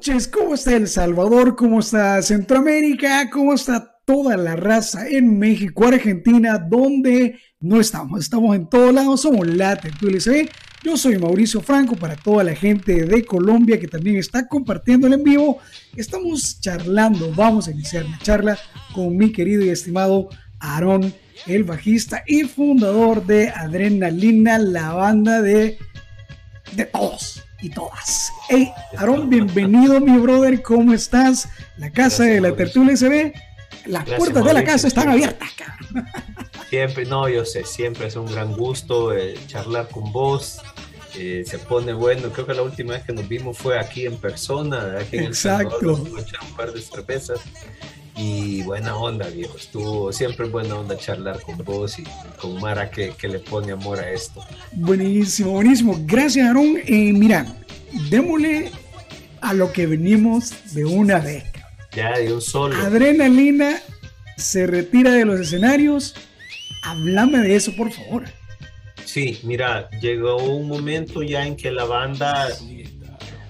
noches, ¿cómo está El Salvador? ¿Cómo está Centroamérica? ¿Cómo está toda la raza en México, Argentina? ¿Dónde no estamos? Estamos en todos lados, somos la LCB. Yo soy Mauricio Franco para toda la gente de Colombia que también está compartiendo el en vivo. Estamos charlando, vamos a iniciar la charla con mi querido y estimado Aarón, el bajista y fundador de Adrenalina, la banda de, de todos y todas. Hey, Aaron, bienvenido, mi brother, ¿cómo estás? La casa de la tertulia se ve, las puertas de la casa están abiertas, cabrón. Siempre, no, yo sé, siempre es un gran gusto eh, charlar con vos. Eh, se pone bueno. Creo que la última vez que nos vimos fue aquí en persona, aquí en Exacto. El un par de cervezas y buena onda, viejo. Estuvo siempre buena onda charlar con vos y con Mara que, que le pone amor a esto. Buenísimo, buenísimo. Gracias, Aaron. Eh, mira, démosle a lo que venimos de una vez. Ya, de un solo. Adrenalina se retira de los escenarios. Háblame de eso, por favor. Sí, mira, llegó un momento ya en que la banda,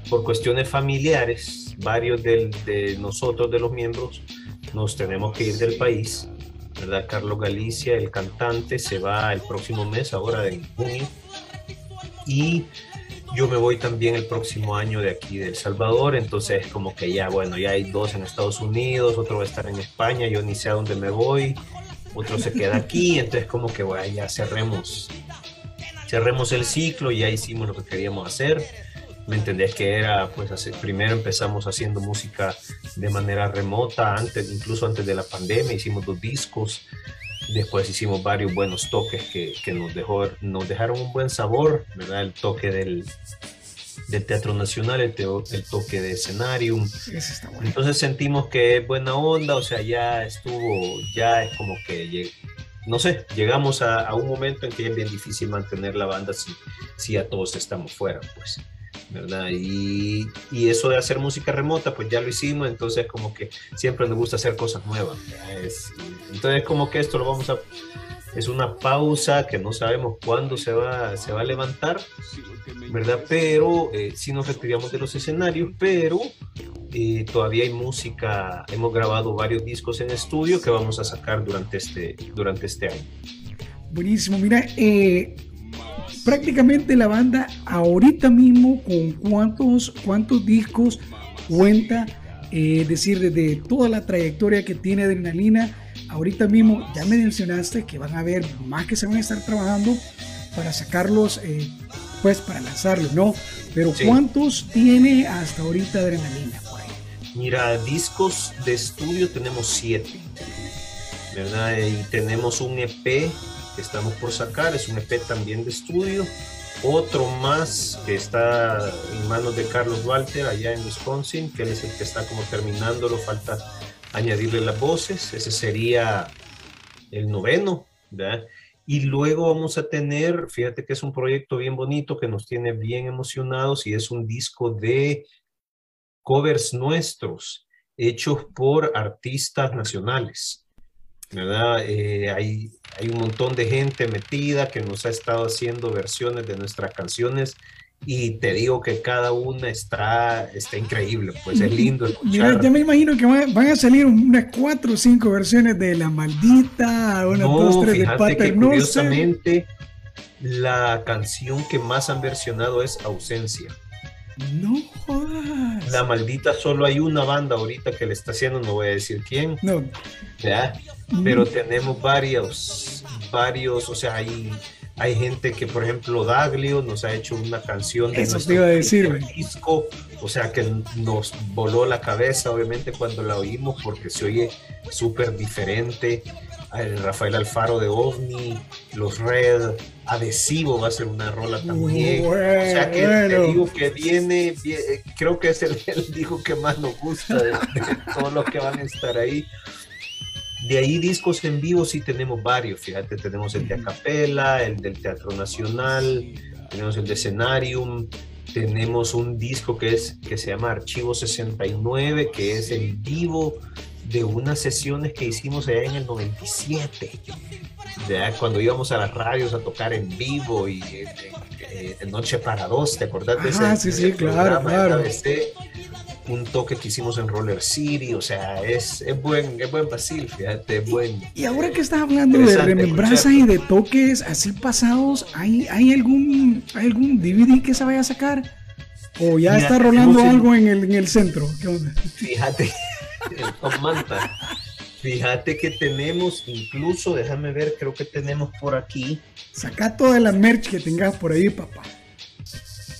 por cuestiones familiares, varios de, de nosotros, de los miembros, nos tenemos que ir del país, ¿verdad? Carlos Galicia, el cantante, se va el próximo mes, ahora en junio, y yo me voy también el próximo año de aquí de El Salvador, entonces como que ya, bueno, ya hay dos en Estados Unidos, otro va a estar en España, yo ni sé a dónde me voy, otro se queda aquí, entonces como que bueno, ya cerremos, cerremos el ciclo, ya hicimos lo que queríamos hacer ¿me entendés? Que era, pues, primero empezamos haciendo música de manera remota, antes, incluso antes de la pandemia, hicimos dos discos, después hicimos varios buenos toques que, que nos, dejó, nos dejaron un buen sabor, ¿verdad? El toque del, del Teatro Nacional, el, el toque de escenario. Entonces sentimos que es buena onda, o sea, ya estuvo, ya es como que, no sé, llegamos a, a, un momento en que es bien difícil mantener la banda si, si a todos estamos fuera, pues. ¿Verdad? Y, eso de hacer música remota, pues ya lo hicimos, entonces como que siempre nos gusta hacer cosas nuevas. Es, entonces como que esto lo vamos a... Es una pausa que no sabemos cuándo se va, se va a levantar, ¿verdad? Pero eh, sí nos retiríamos de los escenarios, pero eh, todavía hay música, hemos grabado varios discos en estudio que vamos a sacar durante este, durante este año. Buenísimo, mira, eh, prácticamente la banda ahorita mismo con cuántos, cuántos discos cuenta, eh, es decir, desde toda la trayectoria que tiene Adrenalina, ahorita mismo ya me mencionaste que van a haber más que se van a estar trabajando para sacarlos, eh, pues para lanzarlos, ¿no? Pero ¿cuántos tiene hasta ahorita Adrenalina? Mira, discos de estudio tenemos siete, ¿verdad? Y tenemos un EP que estamos por sacar, es un EP también de estudio. Otro más que está en manos de Carlos Walter allá en Wisconsin, que él es el que está como terminándolo, falta añadirle las voces, ese sería el noveno, ¿verdad? Y luego vamos a tener, fíjate que es un proyecto bien bonito que nos tiene bien emocionados y es un disco de covers nuestros hechos por artistas nacionales. ¿Verdad? Eh, hay, hay un montón de gente metida que nos ha estado haciendo versiones de nuestras canciones y te digo que cada una está, está increíble, pues es lindo escuchar. Mira, ya me imagino que van a salir unas cuatro o cinco versiones de La Maldita, una, no, dos, tres de Pater, curiosamente, la canción que más han versionado es Ausencia. No jodas. La maldita solo hay una banda ahorita que le está haciendo, no voy a decir quién. No. ¿ya? Pero tenemos varios, varios, o sea, hay, hay gente que, por ejemplo, Daglio nos ha hecho una canción de Eso te iba a decir, disco, o sea, que nos voló la cabeza, obviamente, cuando la oímos, porque se oye súper diferente. Rafael Alfaro de OVNI, Los Red, Adhesivo va a ser una rola también. o sea que te digo que viene, creo que es el, el disco que más nos gusta de, de todos los que van a estar ahí. De ahí discos en vivo sí tenemos varios, fíjate, tenemos el de Acapella, el del Teatro Nacional, tenemos el de Scenarium, tenemos un disco que, es, que se llama Archivo 69, que es en vivo de unas sesiones que hicimos allá en el 97, ¿ya? cuando íbamos a las radios a tocar en vivo y eh, Noche para dos, ¿te acordás de ese? Ah, sí, sí, claro, claro. Un toque que hicimos en Roller City, o sea, es, es buen, es buen Basil, fíjate, es buen. Y ahora que estás hablando de remembranzas y de toques así pasados, ¿hay, hay algún, algún DVD que se vaya a sacar? ¿O ya está rolando algo en el, en el centro? Fíjate, el Manta. Fíjate que tenemos, incluso, déjame ver, creo que tenemos por aquí. Saca toda la merch que tengas por ahí, papá.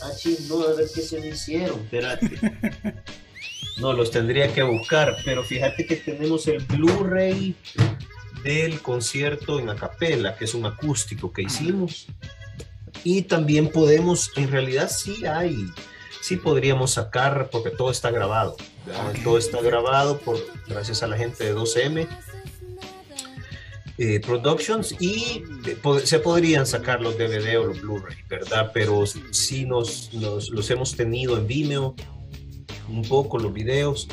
Ah, no, a ver qué se me hicieron, espérate. No, los tendría que buscar, pero fíjate que tenemos el Blu-ray del concierto en acapella, que es un acústico que hicimos. Y también podemos, en realidad sí hay, sí podríamos sacar, porque todo está grabado. Todo está grabado por, gracias a la gente de 2M eh, Productions y se podrían sacar los DVD o los Blu-ray, ¿verdad? Pero sí nos, los hemos tenido en Vimeo, un poco los videos.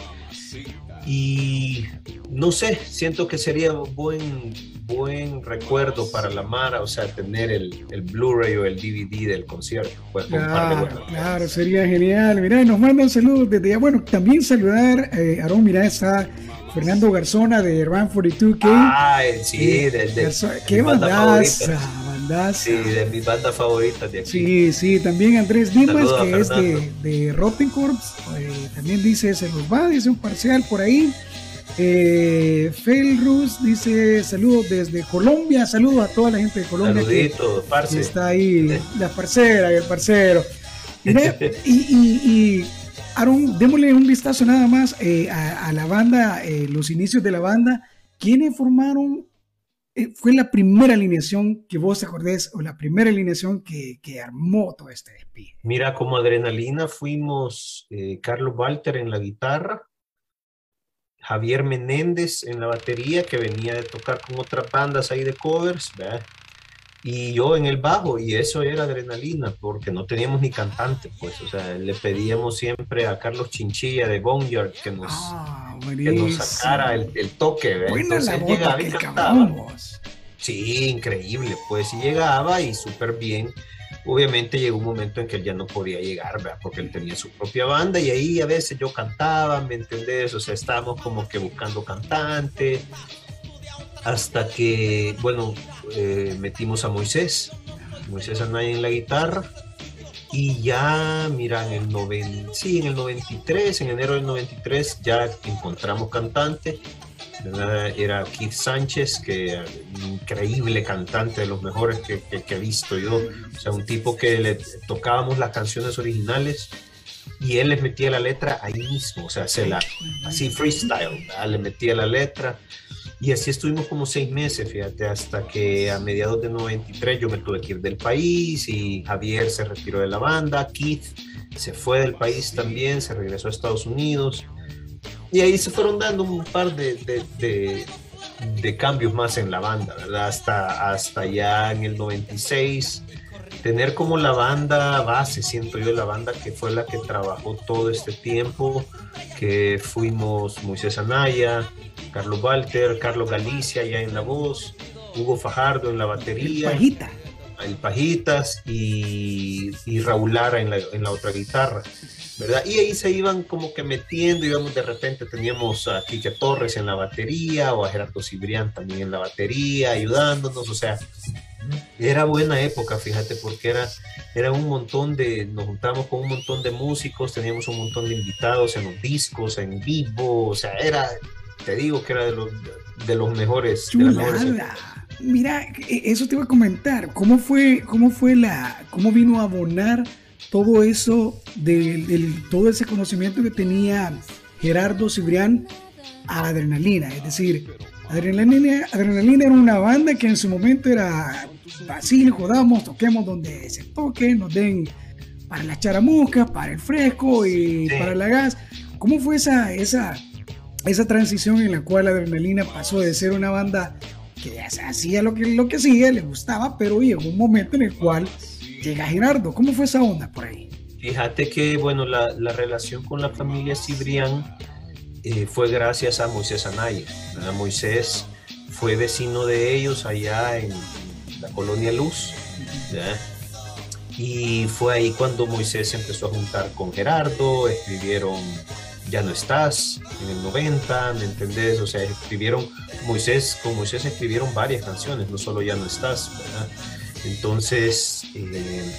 Y no sé, siento que sería buen, buen recuerdo para la Mara, o sea, tener el, el Blu-ray o el DVD del concierto. Pues, claro, claro, sería genial. Mira, nos mandan saludos desde ya. Bueno, también saludar, eh, Aarón, mira, está Fernando Garzona de Run 42K. Ah, sí, de, de, qué bandaza, bandaza. Sí, de mi banda favorita de aquí. Sí, sí, también Andrés Dimas, que es de, de Rotten Corps, eh, también dice, se los va, dice un parcial por ahí. Eh, Felrus dice saludos desde Colombia, saludos a toda la gente de Colombia. Saluditos, que, está ahí, la parcera, el parcero. y, y, y Aaron, démosle un vistazo nada más eh, a, la banda, eh, los inicios de la banda. ¿Quiénes formaron? Eh, fue la primera alineación que vos te acordés o la primera alineación que, armó todo este despido. Mira, como adrenalina fuimos Carlos Walter en la guitarra, Javier Menéndez en la batería, que venía de tocar con otras bandas ahí de covers, ¿verdad? Y yo en el bajo, y eso era adrenalina, porque no teníamos ni cantante, pues, o sea, le pedíamos siempre a Carlos Chinchilla de Boneyard que nos, ah, que nos sacara el, toque, Entonces él llegaba y cantaba. Sí, increíble, pues, y llegaba y súper bien. Obviamente llegó un momento en que él ya no podía llegar, ¿verdad? porque él tenía su propia banda y ahí a veces yo cantaba, ¿me entendés? O sea, estábamos como que buscando cantante, hasta que, bueno, eh, metimos a Moisés, Moisés Anaya en la guitarra, y ya, mira, en el, noven, sí, en el 93, en enero del 93, ya encontramos cantante, era Keith Sánchez, que increíble cantante, de los mejores que, que, he visto yo, o sea, un tipo que le tocábamos las canciones originales y él les metía la letra ahí mismo, o sea, se la, así freestyle, le metía la letra y así estuvimos como seis meses, fíjate, hasta que a mediados de 93 yo me tuve que ir del país y Javier se retiró de la banda, Keith se fue del país también, se regresó a Estados Unidos. Y ahí se fueron dando un par de, de, de, cambios más en la banda, ¿verdad? Hasta, hasta ya en el 96 tener como la banda base, siento yo, la banda que fue la que trabajó todo este tiempo, que fuimos Moisés Anaya, Carlos Walter, Carlos Galicia ya en la voz, Hugo Fajardo en la batería. El Pajita. El Pajitas y, y Raúl Lara en la, en la otra guitarra. ¿verdad? Y ahí se iban como que metiendo, íbamos de repente teníamos a Quique Torres en la batería o a Gerardo Cibrián también en la batería, ayudándonos, o sea, era buena época, fíjate, porque era, era un montón de, nos juntamos con un montón de músicos, teníamos un montón de invitados en los discos, en vivo, o sea, era, te digo que era de los, de los mejores. Mira, e, eso te iba a comentar, ¿cómo fue, cómo fue la, cómo vino a abonar todo eso, de, todo ese conocimiento que tenía Gerardo Cibrián a Adrenalina? Es decir, Adrenalina, Adrenalina era una banda que en su momento era fácil, jodamos, toquemos donde se toque, nos den para las charamuscas, para el fresco y para la gas. ¿Cómo fue esa, esa, esa transición en la cual Adrenalina pasó de ser una banda que hacía lo que, lo que hacía, le gustaba, pero llegó un momento en el cual llega Gerardo? ¿Cómo fue esa onda por ahí? Fíjate que, bueno, la, la relación con la familia Cibrián eh, fue gracias a Moisés Anaya. Moisés fue vecino de ellos allá en la colonia Luz. Y fue ahí cuando Moisés empezó a juntar con Gerardo, escribieron ya no estás, en el 90, ¿me entendés? O sea, escribieron, Moisés, con Moisés escribieron varias canciones, no solo ya no estás, ¿verdad? Entonces, eh,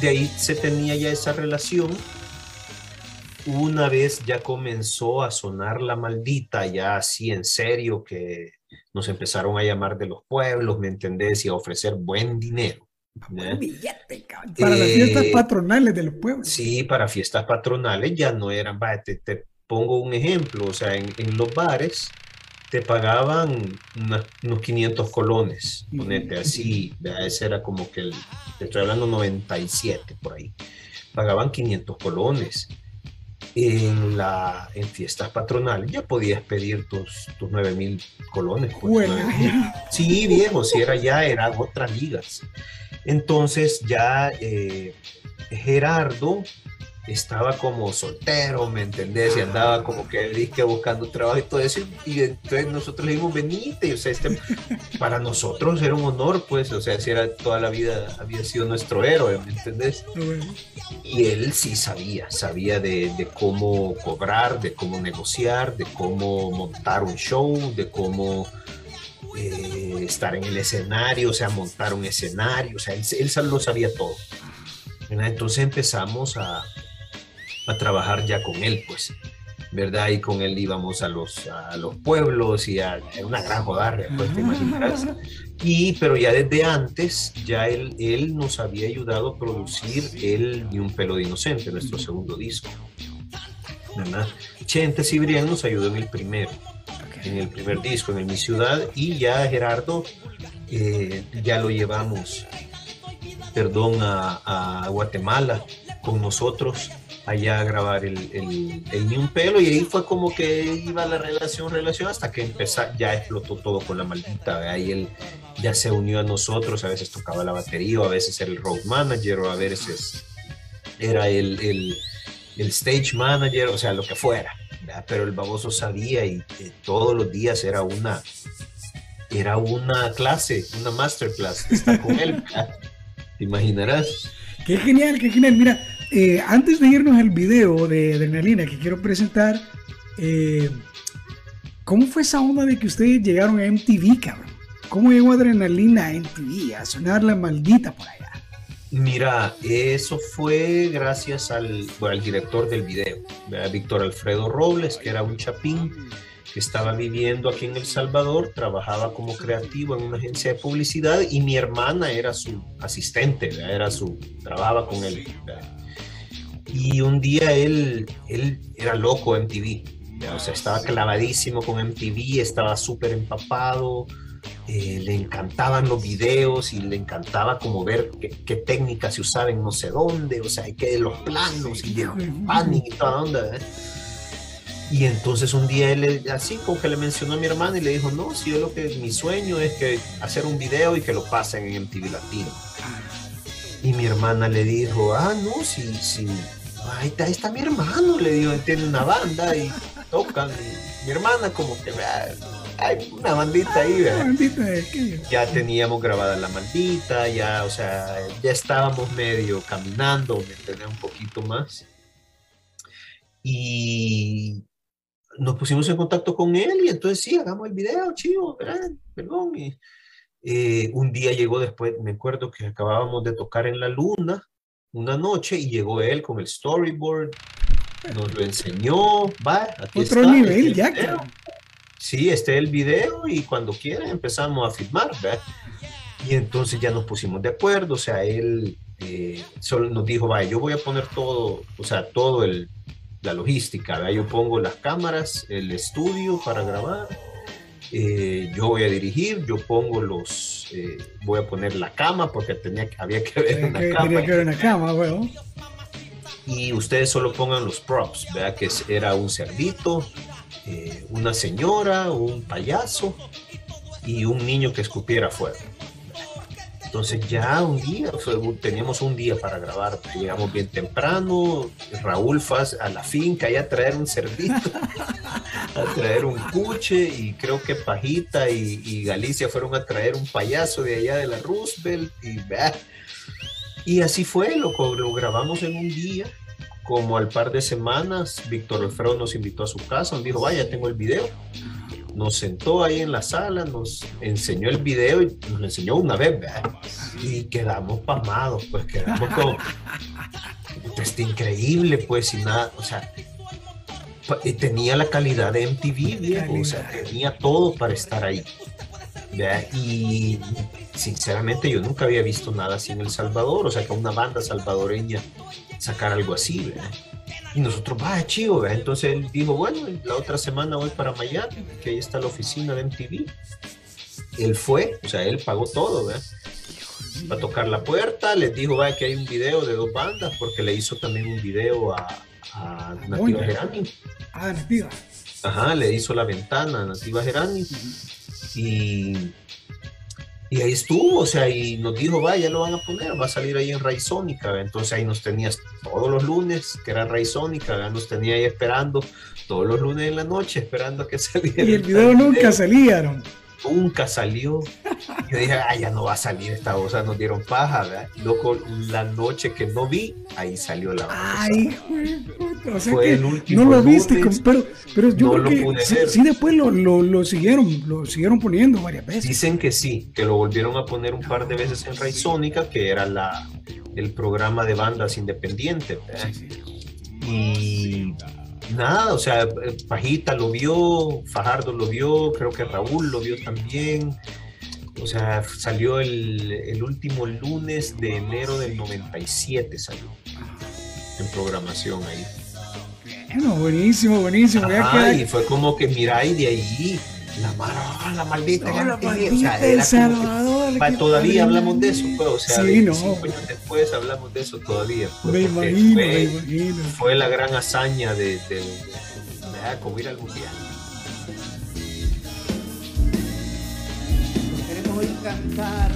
de ahí se tenía ya esa relación. Una vez ya comenzó a sonar la maldita, ya así en serio, que nos empezaron a llamar de los pueblos, ¿me entendés? Y a ofrecer buen dinero. para las fiestas eh, patronales de los pueblos. Sí, para fiestas patronales ya no eran, te, te pongo un ejemplo, o sea, en, en los bares te pagaban unos 500 colones, ponete así, ese era como que el, te estoy hablando 97 por ahí, pagaban 500 colones. En, la, en fiestas patronales ya podías pedir tus, tus 9 mil colones. Pues, sí, viejo, si era ya, eran otras ligas. Entonces ya eh, Gerardo estaba como soltero, ¿me entendés? Y andaba como que disque buscando trabajo y todo eso. Y entonces nosotros le dijimos, venite, o sea, este, para nosotros era un honor, pues, o sea, si era toda la vida, había sido nuestro héroe, ¿me entendés? Y él sí sabía, sabía de, de, cómo cobrar, de cómo negociar, de cómo montar un show, de cómo... Eh, estar en el escenario, o sea, montar un escenario, o sea, él, él lo sabía todo. Entonces empezamos a, a trabajar ya con él, pues, ¿verdad? Y con él íbamos a los, a los pueblos y a, una gran jodarre, pues te imaginas. Y, pero ya desde antes, ya él, él nos había ayudado a producir el Ni un pelo de inocente, nuestro segundo disco. ¿verdad? Chente Cibrián nos ayudó en el primero, en el primer disco, en el Mi Ciudad, y ya Gerardo eh, ya lo llevamos, perdón, a, a Guatemala con nosotros allá a grabar el, el, Ni un pelo y ahí fue como que iba la relación, relación hasta que empezó, ya explotó todo con la maldita, ahí él ya se unió a nosotros, a veces tocaba la batería, o a veces era el road manager, o a veces era el, el, el stage manager, o sea, lo que fuera, pero el baboso sabía y todos los días era una, era una clase, una masterclass, estar con él, te imaginarás. Qué genial, qué genial, mira eh, antes de irnos al video de Adrenalina que quiero presentar, eh, ¿cómo fue esa onda de que ustedes llegaron a MTV, cabrón? ¿Cómo llegó Adrenalina a MTV, a sonar la maldita por allá? Mira, eso fue gracias al, al director del video, Víctor Alfredo Robles, que era un chapín que estaba viviendo aquí en El Salvador, trabajaba como creativo en una agencia de publicidad y mi hermana era su asistente, era su, trabajaba con él. Y un día él, él era loco MTV, o sea, estaba clavadísimo con MTV, estaba súper empapado, eh, le encantaban los videos y le encantaba como ver qué, técnicas se usaban no sé dónde, o sea, que los planos y el panning y toda onda. ¿eh? Y entonces un día él así como que le mencionó a mi hermana y le dijo, no, si yo lo que mi sueño es que hacer un video y que lo pasen en MTV Latino. Y mi hermana le dijo, ah, no, si, si, ahí está, mi hermano, le digo, tiene una banda y tocan. mi hermana como que, hay una bandita ahí, Ya teníamos grabada la maldita, ya, o sea, ya estábamos medio caminando, me un poquito más. Y nos pusimos en contacto con él y entonces sí, hagamos el video, chivo, perdón. Y, eh, un día llegó después, me acuerdo que acabábamos de tocar en la luna una noche y llegó él con el storyboard, nos lo enseñó, va, aquí Otro nivel ya, Sí, este es el video y cuando quiera empezamos a filmar, ¿verdad? Y entonces ya nos pusimos de acuerdo, o sea, él eh, solo nos dijo, vaya, yo voy a poner todo, o sea, todo el, la logística, ¿verdad? Yo pongo las cámaras, el estudio para grabar, eh, yo voy a dirigir, yo pongo los, eh, voy a poner la cama porque tenía, había que ver una cama. Que ver una cama, bueno. Y ustedes solo pongan los props, vea que era un cerdito, eh, una señora, un payaso y un niño que escupiera fuego. Entonces ya un día, teníamos un día para grabar, llegamos bien temprano, Raúl fue a la finca y a traer un cerdito, a traer un cuche y creo que Pajita y, Galicia fueron a traer un payaso de allá de la Roosevelt y, y así fue, lo, lo grabamos en un día como al par de semanas, Víctor Alfredo nos invitó a su casa, nos dijo, vaya, tengo el video. Nos sentó ahí en la sala, nos enseñó el video y nos enseñó una vez, y quedamos pasmados, pues quedamos como, pues increíble, pues, sin nada, o sea, tenía la calidad de MTV, viejo, o sea, tenía todo para estar ahí. Y sinceramente yo nunca había visto nada así en El Salvador, o sea, que una banda salvadoreña sacar algo así, ¿verdad? Y nosotros, va, chivo, ¿verdad? Entonces él dijo, bueno, la otra semana voy para Miami, que ahí está la oficina de MTV. Él fue, o sea, él pagó todo, ¿verdad? Va a tocar la puerta, les dijo, va, que hay un video de dos bandas, porque le hizo también un video a, a Nativa Gerani. Ah, Nativa. Ajá, le hizo la ventana a Nativa Gerani. Y y ahí estuvo, o sea, y nos dijo, vaya, lo van a poner, va a salir ahí en Raizónica. Entonces ahí nos tenías todos los lunes, que era Raizónica, nos tenía ahí esperando todos los lunes en la noche, esperando a que saliera. Y el video nunca salía, ¿no? Nunca salió. Yo dije, ah, ya no va a salir esta cosa, nos dieron paja, ¿verdad? Loco, la noche que no vi, ahí salió la Ay, o sea Fue el último. No lo viste, pero, pero yo creo que sí, después lo, lo, lo, siguieron, lo siguieron poniendo varias veces. Dicen que sí, que lo volvieron a poner un par de veces en Raizónica, que era la, el programa de bandas independientes. Y nada, o sea, Pajita lo vio, Fajardo lo vio, creo que Raúl lo vio también. O sea, salió el, último lunes de enero del 97, salió en programación ahí. Bueno, buenísimo, buenísimo. y fue como que mira, y de ahí la mala, la maldita, la maldita El Salvador. todavía hablamos de eso, pues, o sea, sí, no. años después hablamos de eso todavía. Pues, me imagino, fue, me imagino. Fue la gran hazaña de, de, de, como ir al mundial. Queremos hoy cantar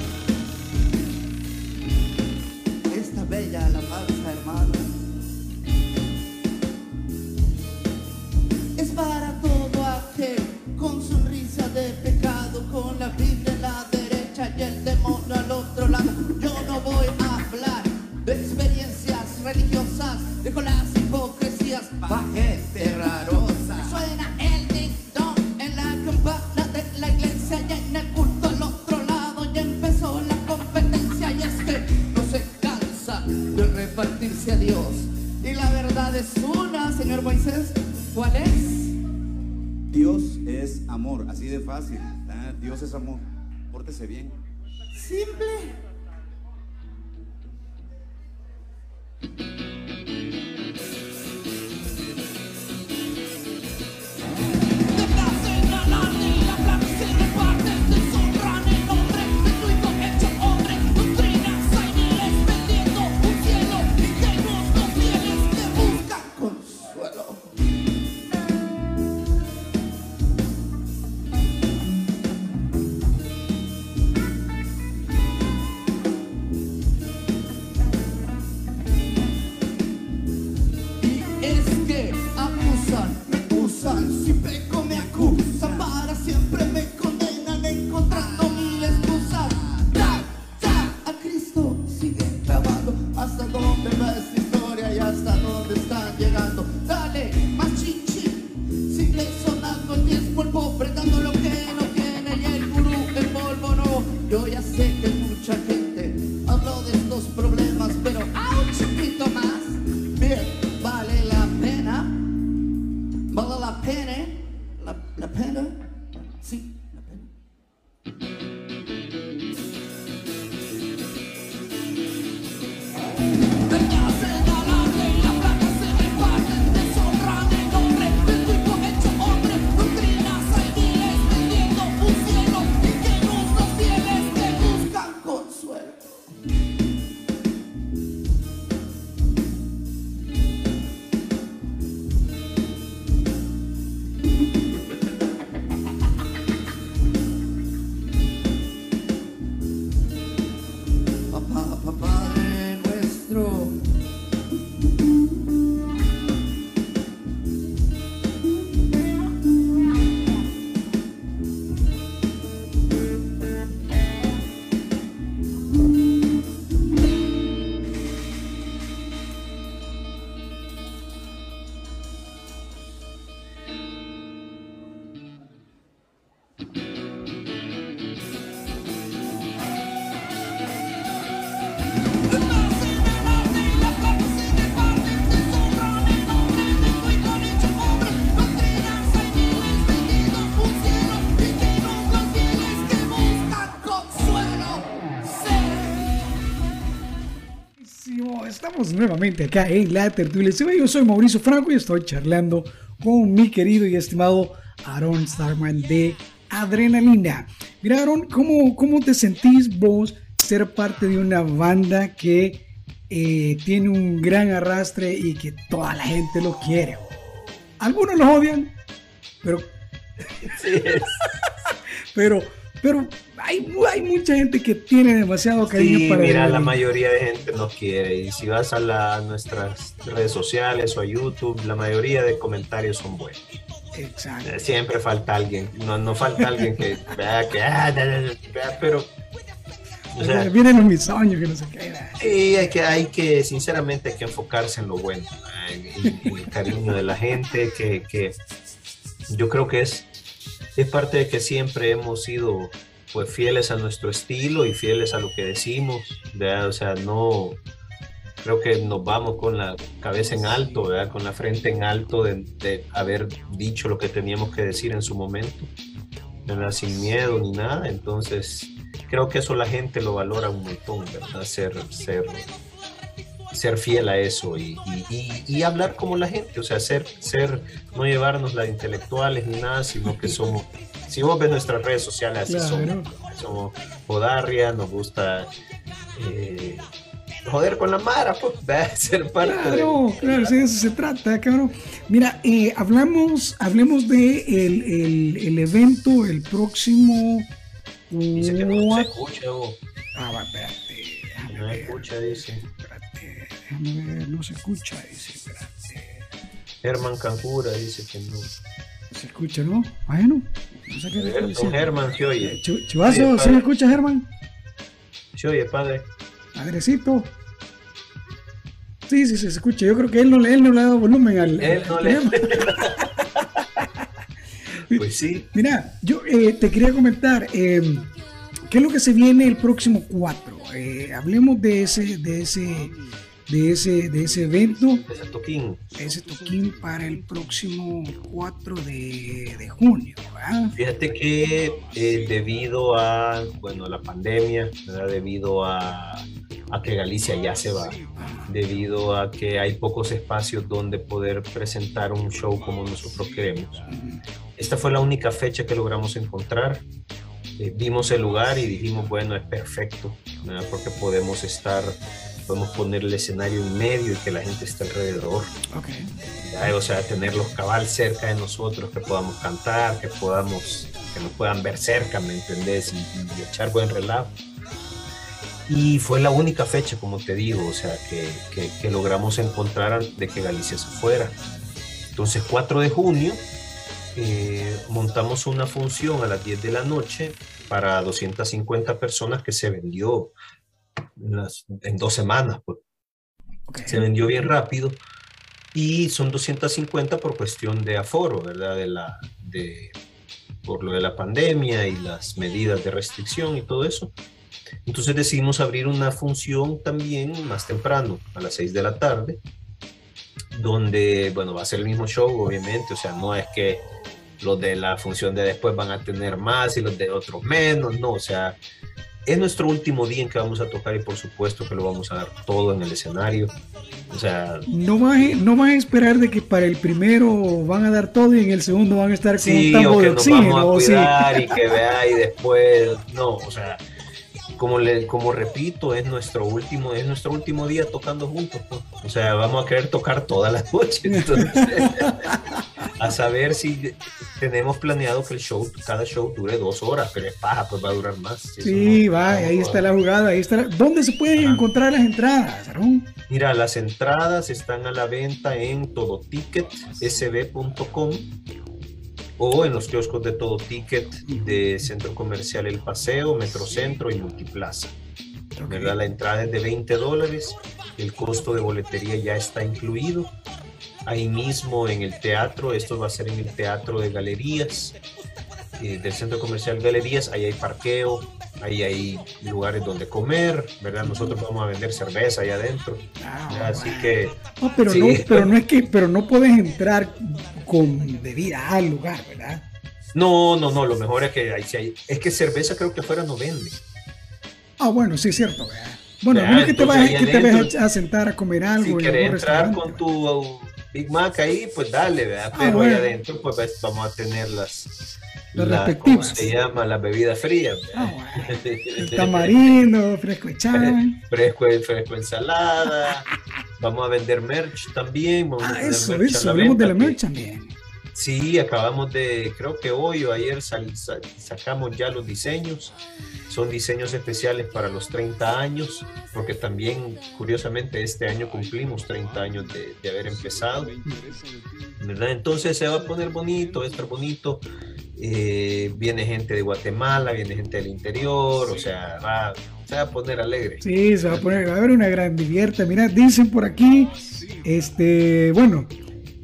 Good job. Estamos nuevamente acá en la tertulia. Yo soy Mauricio Franco y estoy charlando con mi querido y estimado Aaron Starman de Adrenalina. Mira, Aaron, ¿cómo, cómo te sentís vos ser parte de una banda que eh, tiene un gran arrastre y que toda la gente lo quiere? Algunos lo odian, pero... pero, pero hay, hay mucha gente que tiene demasiado cariño Sí, para mira, la mayoría de gente nos quiere. Y si vas a la- nuestras redes sociales o a YouTube, la mayoría de comentarios son buenos. Exacto. Eh, Siempre falta alguien. No, no falta alguien que vea que. ah, pero. O sea, Vienen los mis años que no se queda. Sí, hay que, hay que, sinceramente, hay que enfocarse en lo bueno, en, en- en el cariño de la gente, que, que yo creo que es, es parte de que siempre hemos sido pues fieles a nuestro estilo y fieles a lo que decimos, ¿verdad? O sea, no, creo que nos vamos con la cabeza en alto, ¿verdad? Con la frente en alto de, haber dicho lo que teníamos que decir en su momento, ¿verdad? Sin miedo ni nada, entonces creo que eso la gente lo valora un montón, ¿verdad? Ser, ser, ser fiel a eso y, y- y- y hablar como la gente, o sea, ser, ser, no llevarnos la de intelectuales ni nada, sino que somos, si vos ves nuestras redes sociales, así Claro. somos, somos podarria, nos gusta eh, joder con la mara, pues, ser parte de- Claro, claro, sí, de eso se trata, cabrón. Mira, eh, hablamos, hablemos de el, el- el evento el próximo. Dice que no se escucha, o Ah, va, espérate, no escucha, dice. Espérate, déjame ver, no se escucha, dice, espérate. Germán Cancura dice que no. Se escucha, ¿no? Bueno, no sé qué ver, don. Germán, ¿se oye? Ch- Chivazo, Sí, ¿sí padre. me escucha, Germán? ¿Se oye, padre? Padrecito. Sí, sí, se escucha. Yo creo que él no, le- él no le ha dado volumen al. Él no le... pues sí. Mira, yo eh, te quería comentar, eh, ¿qué es lo que se viene el próximo 4? Eh, hablemos de ese, de ese, de ese, de ese evento, Ese toquín. ese toquín para el próximo 4 de, de junio, ¿verdad? Fíjate que eh, debido a, bueno, la pandemia, ¿verdad? debido a, a que Galicia ya se va, debido a que hay pocos espacios donde poder presentar un show como nosotros queremos. Esta fue la única fecha que logramos encontrar. Eh, vimos el lugar y dijimos, bueno, es perfecto, ¿verdad? porque podemos estar, podemos poner el escenario en medio y que la gente esté alrededor. Ok. ¿ya? O sea, tenerlos cabal cerca de nosotros, que podamos cantar, que podamos, que nos puedan ver cerca, ¿me entendés? Y, y echar buen relajo. Y fue la única fecha, como te digo, o sea, que, que- que logramos encontrar de que Galicia se fuera. Entonces, 4 de junio, eh, montamos una función a las 10 de la noche para 250 personas que se vendió en, las- en dos semanas, pues ok. se vendió bien rápido y son 250 por cuestión de aforo, ¿verdad? De la, de, por lo de la pandemia y las medidas de restricción y todo eso. Entonces decidimos abrir una función también más temprano, a las 6 de la tarde, donde, bueno, va a ser el mismo show, obviamente, o sea, no es que los de la función de después van a tener más y los de otros menos, no, o sea, es nuestro último día en que vamos a tocar y por supuesto que lo vamos a dar todo en el escenario. O sea, No vas, a- no a esperar de que para el primero van a dar todo y en el segundo van a estar con sí, un tambo de oxígeno. vamos a o sí. y que vea y después, no, o sea, como le, como repito, es nuestro último, es nuestro último día tocando juntos, pues. o sea, vamos a querer tocar todas las noches, entonces, a saber si tenemos planeado que el show, cada show dure dos horas, pero es paja, pues va a durar más. Eso Sí, no- va, no ahí joda. está la jugada, ahí está. la- ¿Dónde se pueden Ajá. encontrar las entradas, Aarón? Mira, las entradas están a la venta en todoticketsb.com o en los kioscos de Todo Ticket de Centro Comercial El Paseo, Metrocentro y Multiplaza. Ok. ¿verdad? La entrada es de 20 dólares, el costo de boletería ya está incluido. Ahí mismo en el teatro, esto va a ser en el Teatro de Galerías, eh, del Centro Comercial Galerías, ahí hay parqueo, ahí hay lugares donde comer, ¿verdad? Nosotros vamos a vender cerveza ahí adentro. Ah, Así que No, pero Sí. no, pero no es que, pero no puedes entrar con bebida al lugar, ¿verdad? no, no, no, lo mejor es que ahí sí hay, es que cerveza creo que afuera no vende. Ah, bueno, sí es cierto, ¿verdad? Bueno, no es que te vas, ahí que te vas adentro, a sentar a comer algo. Si algún entrar con tu Big Mac ahí, pues dale, ¿verdad? Ah, Pero bueno. ahí adentro, pues vamos a tener las. La-. ¿Cómo se llama? Las bebidas frías. Ah, bueno. El tamarindo, fresco de chan. fresco, fresco ensalada. Vamos a vender merch también. Vamos a Ah, tener eso, merch a eso. Hablemos de la merch también. Sí, acabamos de, creo que hoy o ayer sal- sa- sacamos ya los diseños. Son diseños especiales para los 30 años, porque también, curiosamente, este año cumplimos 30 años de, haber empezado. ¿verdad? Entonces se va a poner bonito, va a bonito. Eh, viene gente de Guatemala, viene gente del interior, o sea, se va a poner alegre. Sí, se va a poner, va a haber una gran divierta. Mira, dicen por aquí, este, bueno,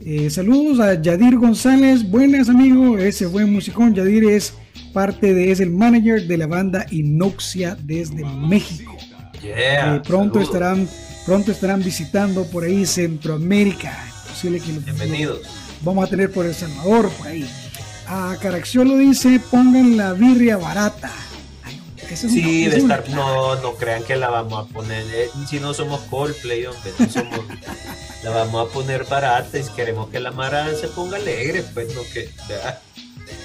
eh, saludos a Yadir González, buenas amigo, ese buen musicón. Yadir es parte de, es el manager de la banda Inoxia desde México. Yeah, Eh, pronto saludos. estarán, pronto estarán visitando por ahí Centroamérica. Posible que lo- Bienvenidos. vamos a tener por El Salvador, por ahí. A Caracciolo dice, pongan la birria barata. Ay, es Sí, una- de estar, no, no crean que la vamos a poner, eh, si no somos Coldplay, hombre, no somos, la vamos a poner barata y queremos que la Mara se ponga alegre, pues no que, ¿verdad?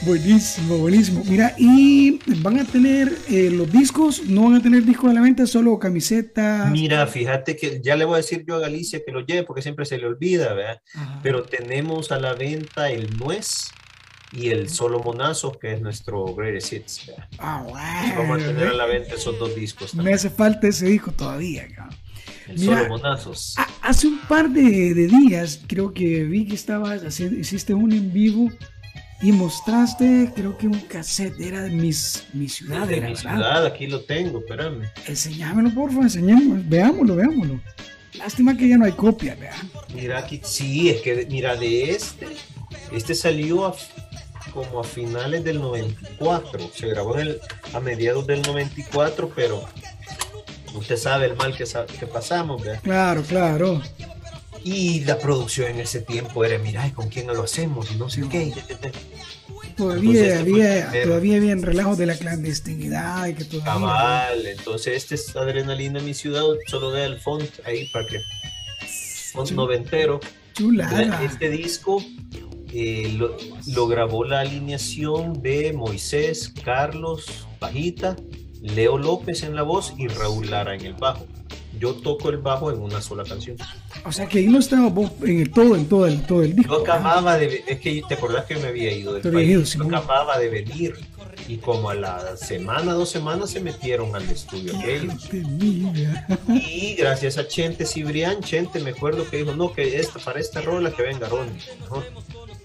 Buenísimo, buenísimo. Mira, y van a tener eh, los discos, no van a tener discos a la venta, solo camiseta. Mira, fíjate que ya le voy a decir yo a Galicia que lo lleve porque siempre se le olvida, ¿verdad? Ajá. Pero tenemos a la venta el Nuez y el Solo Monazo, que es nuestro Greatest Hits, ¿verdad? Ah, Vamos a tener a la venta esos dos discos Me también, hace falta ese disco todavía. cabrón. El mira. Solo Monazos. Ha- Hace un par de, de días, creo que vi que estabas hiciste un en vivo y mostraste, creo que un cassette era de mis, mi ciudad, de era, mi ¿verdad? ciudad, aquí lo tengo, espérame. Enseñámelo, por favor, enseñémoslo, veámoslo, veámoslo. Lástima que ya no hay copia, ¿verdad? Mira aquí, sí, es que mira, de este, este salió a- como a finales del 94, se grabó en el- a mediados del 94, pero usted sabe el mal que, que pasamos, ¿verdad? Claro, claro. Y la producción en ese tiempo era, mira, ¿y ¿con quién lo hacemos? Y no sé qué. Todavía Entonces, había, primero. todavía habían relajos de la clandestinidad y que todavía. Cabal, entonces este es Adrenalina en mi ciudad, solo vea el font ahí para que... Font Sí. noventero. Chulada. Este disco eh, lo, lo grabó la alineación de Moisés, Carlos, Bajita, Leo López en la voz y Raúl Lara en el bajo. Yo toco el bajo en una sola canción. O sea que ahí no estaba vos en el todo, en todo el, todo el disco. Yo acababa de, es que te acordás que me había ido del país. ido, Yo acababa de venir y como a la semana, dos semanas se metieron al estudio aquellos. Y gracias a Chente Cibrián, Chente me acuerdo que dijo, no, que esta, para esta rola que venga Ronnie. ¿no?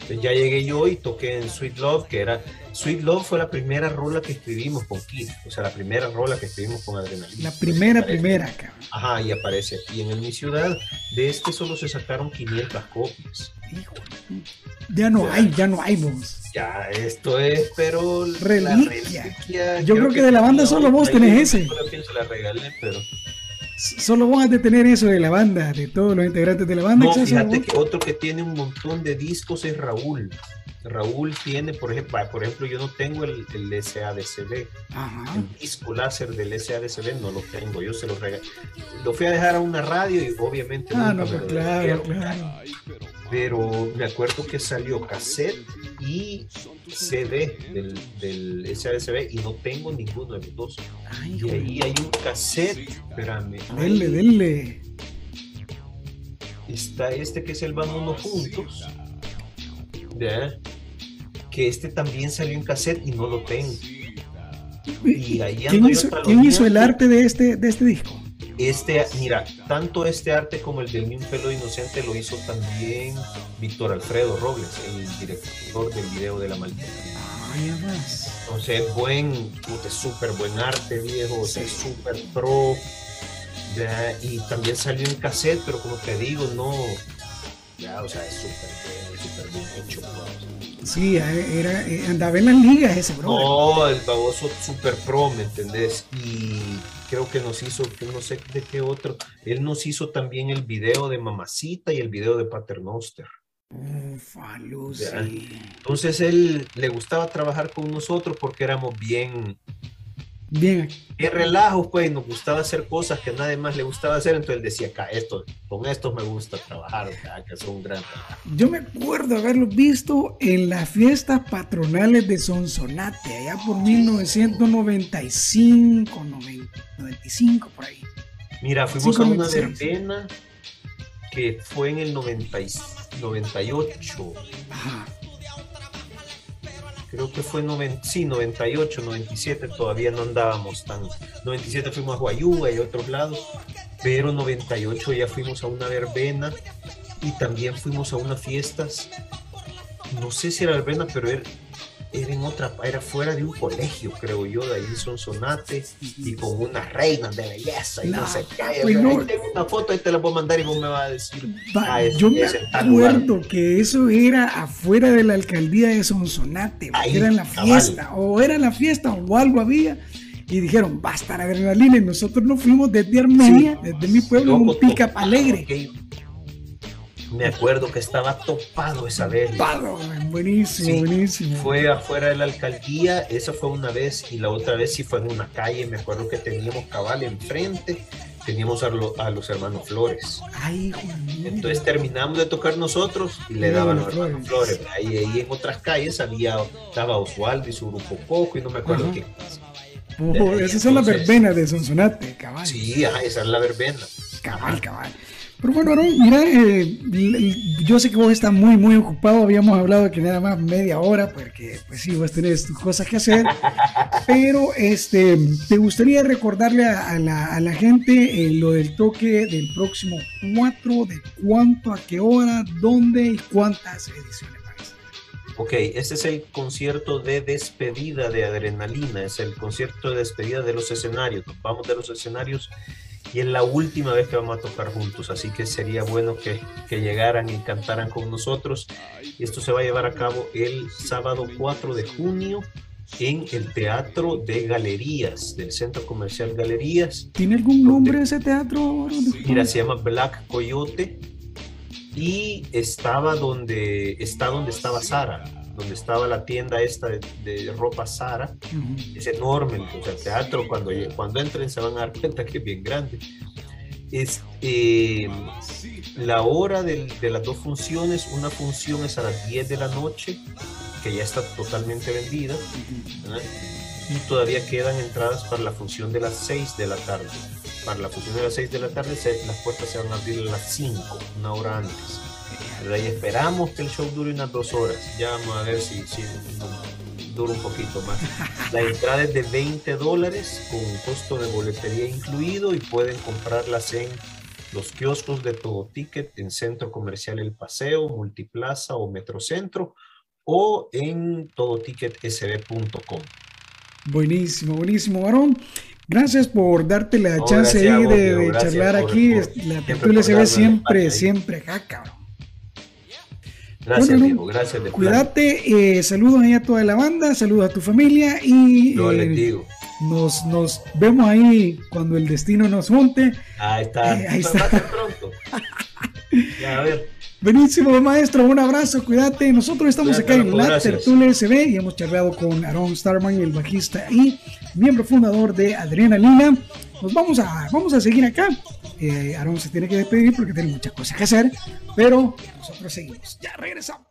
Entonces ya llegué yo y toqué en Sweet Love, que era, Sweet Love fue la primera rola que escribimos con Kid, o sea, la primera rola que escribimos con Adrenalina. La primera, Aparece- primera, cabrón. Ajá, y aparece aquí en mi ciudad. De este solo se sacaron 500 copias. Hijo. Ya no hay, ya no hay vos. Ya, esto es, pero la Reliquia. reliquia, Yo creo que de la banda solo vos tenés ese. Yo pienso la regalé, pero Solo vos has de tener eso de la banda, de todos los integrantes de la banda. No, fíjate que otro que tiene un montón de discos es Raúl. Raúl tiene, por ejemplo, por ejemplo yo no tengo el, el SADCB, Ajá. el disco láser del SADCB no lo tengo, yo se lo regalé. Lo fui a dejar a una radio y obviamente Ah, nunca no, me pues lo claro, claro. Pero me acuerdo que salió cassette y CD del, del SADCB y no tengo ninguno de los dos. Ay, Y ahí hay un cassette, espérame. Dele, ahí dele. está este que es el Vámonos Juntos, ¿ya? que este también salió en cassette y no lo tengo. Y ahí ¿Quién hizo, quién hizo el arte de este, de este disco? Este, mira, tanto este arte como el del Ni un pelo inocente lo hizo también Víctor Alfredo Robles, el director del video de la maldita. Ay, además. Entonces, buen, puta, es súper buen arte, viejo, o sea, es súper pro. ya, y también salió en cassette, pero como te digo, no. Ya, o sea, es súper bien, súper bien hecho. bro. Sí, era, eh, andaba en las ligas ese, bro. No, el baboso super pro, ¿me entendés? Y creo que nos hizo, que no sé de qué otro, él nos hizo también el video de Mamacita y el video de Paternoster. Entonces él le gustaba trabajar con nosotros porque éramos bien, Bien. En relajo, pues, nos gustaba hacer cosas que a nadie más le gustaba hacer, entonces él decía, acá, esto, con estos me gusta trabajar, acá, que son un gran trabajo. Yo me acuerdo haberlo visto en las fiestas patronales de Sonsonate, allá por 1995, 95, por ahí. Mira, fuimos Cinco a una verbena que fue en el 90 y- 98. Ajá. Creo que fue noven- sí, 98, 97, todavía no andábamos tan. 97 fuimos a Guayuga y otros lados, pero 98 ya fuimos a una verbena y también fuimos a unas fiestas. No sé si era verbena, pero era, en otra, era fuera de un colegio, creo yo, de ahí en Sonsonate y con unas reinas de belleza y no, No, sé qué. pues Ahí no. tengo una foto, ahí te la a mandar y vos me vas a decir. Va, es- yo me lugar. acuerdo que eso era afuera de la alcaldía de Sonsonate, Ahí, era en la cabal. fiesta, o era en la fiesta o algo había. Y dijeron, va a estar adrenalina. Y nosotros nos fuimos desde Armenia, desde mi pueblo, en un pick-up topado, alegre. Me acuerdo que estaba topado esa vez. Topado, buenísimo, Sí, buenísimo. Fue afuera de la alcaldía, esa fue una vez, y la otra vez sí fue en una calle, me acuerdo que teníamos cabal enfrente, teníamos a, lo- a los hermanos Flores. Ay, Juan, Entonces terminamos de tocar nosotros y le daban a los hermanos Flores. Ahí, ahí en otras calles había, estaba Osvaldo y su grupo Coco y no me acuerdo quién. Oh, ahí, esas son las verbenas de Sonsonate, cabal. Sí, ajá, esa es la verbena. Cabal, cabal. Pero bueno, Aaron, mira, eh, yo sé que vos estás muy, muy ocupado. Habíamos hablado que nada más media hora, porque pues sí, vos tenés tus cosas que hacer. Pero este, te gustaría recordarle a, a la, a la gente eh, lo del toque del próximo 4, de cuánto, a qué hora, dónde y cuántas ediciones. Ok, este es el concierto de despedida de Adrenalina, es el concierto de despedida de los escenarios. Nos vamos de los escenarios y es la última vez que vamos a tocar juntos, así que sería bueno que, que llegaran y cantaran con nosotros. Y esto se va a llevar a cabo el sábado 4 de junio en el Teatro de Galerías, del Centro Comercial Galerías. ¿Tiene algún nombre ese teatro? Mira, se llama Black Coyote y estaba donde está donde estaba Sara, donde estaba la tienda esta de, de ropa Sara. Es enorme, o sea, el teatro cuando, cuando entren se van a dar cuenta que es bien grande. Es, eh, la hora del- de las dos funciones, una función es a las 10 de la noche, que ya está totalmente vendida, ¿verdad? y todavía quedan entradas para la función de las 6 de la tarde. Para la función de las 6 de la tarde se- las puertas se van a abrir a las 5, una hora antes. Esperamos que el show dure unas dos horas. Ya vamos a ver si, si dura un poquito más. La entrada es de 20 dólares con costo de boletería incluido y pueden comprarlas en los kioscos de Todo Ticket en Centro Comercial El Paseo, Multiplaza o Metrocentro o en todoticketsb.com. Buenísimo, buenísimo, varón. Gracias por darte la No, chance ahí vos, de, charlar aquí. por la tertulia se ve siempre, siempre acá, cabrón. Gracias, Diego, gracias de. Cuídate, eh, saludos ahí a toda la banda, saludos a tu familia y Yo eh, les digo. nos, nos vemos ahí cuando el destino nos junte. Ahí está. Eh, ahí está. pronto. Ya, a ver. Buenísimo, maestro, un abrazo, cuídate. Nosotros estamos acá en la. Tertulia SB y hemos charlado con Aaron Starman, el bajista y miembro fundador de Adrenalina. Nos vamos a, vamos a seguir acá. Eh, Aaron se tiene que despedir porque tiene muchas cosas que hacer, pero nosotros seguimos. Ya regresamos.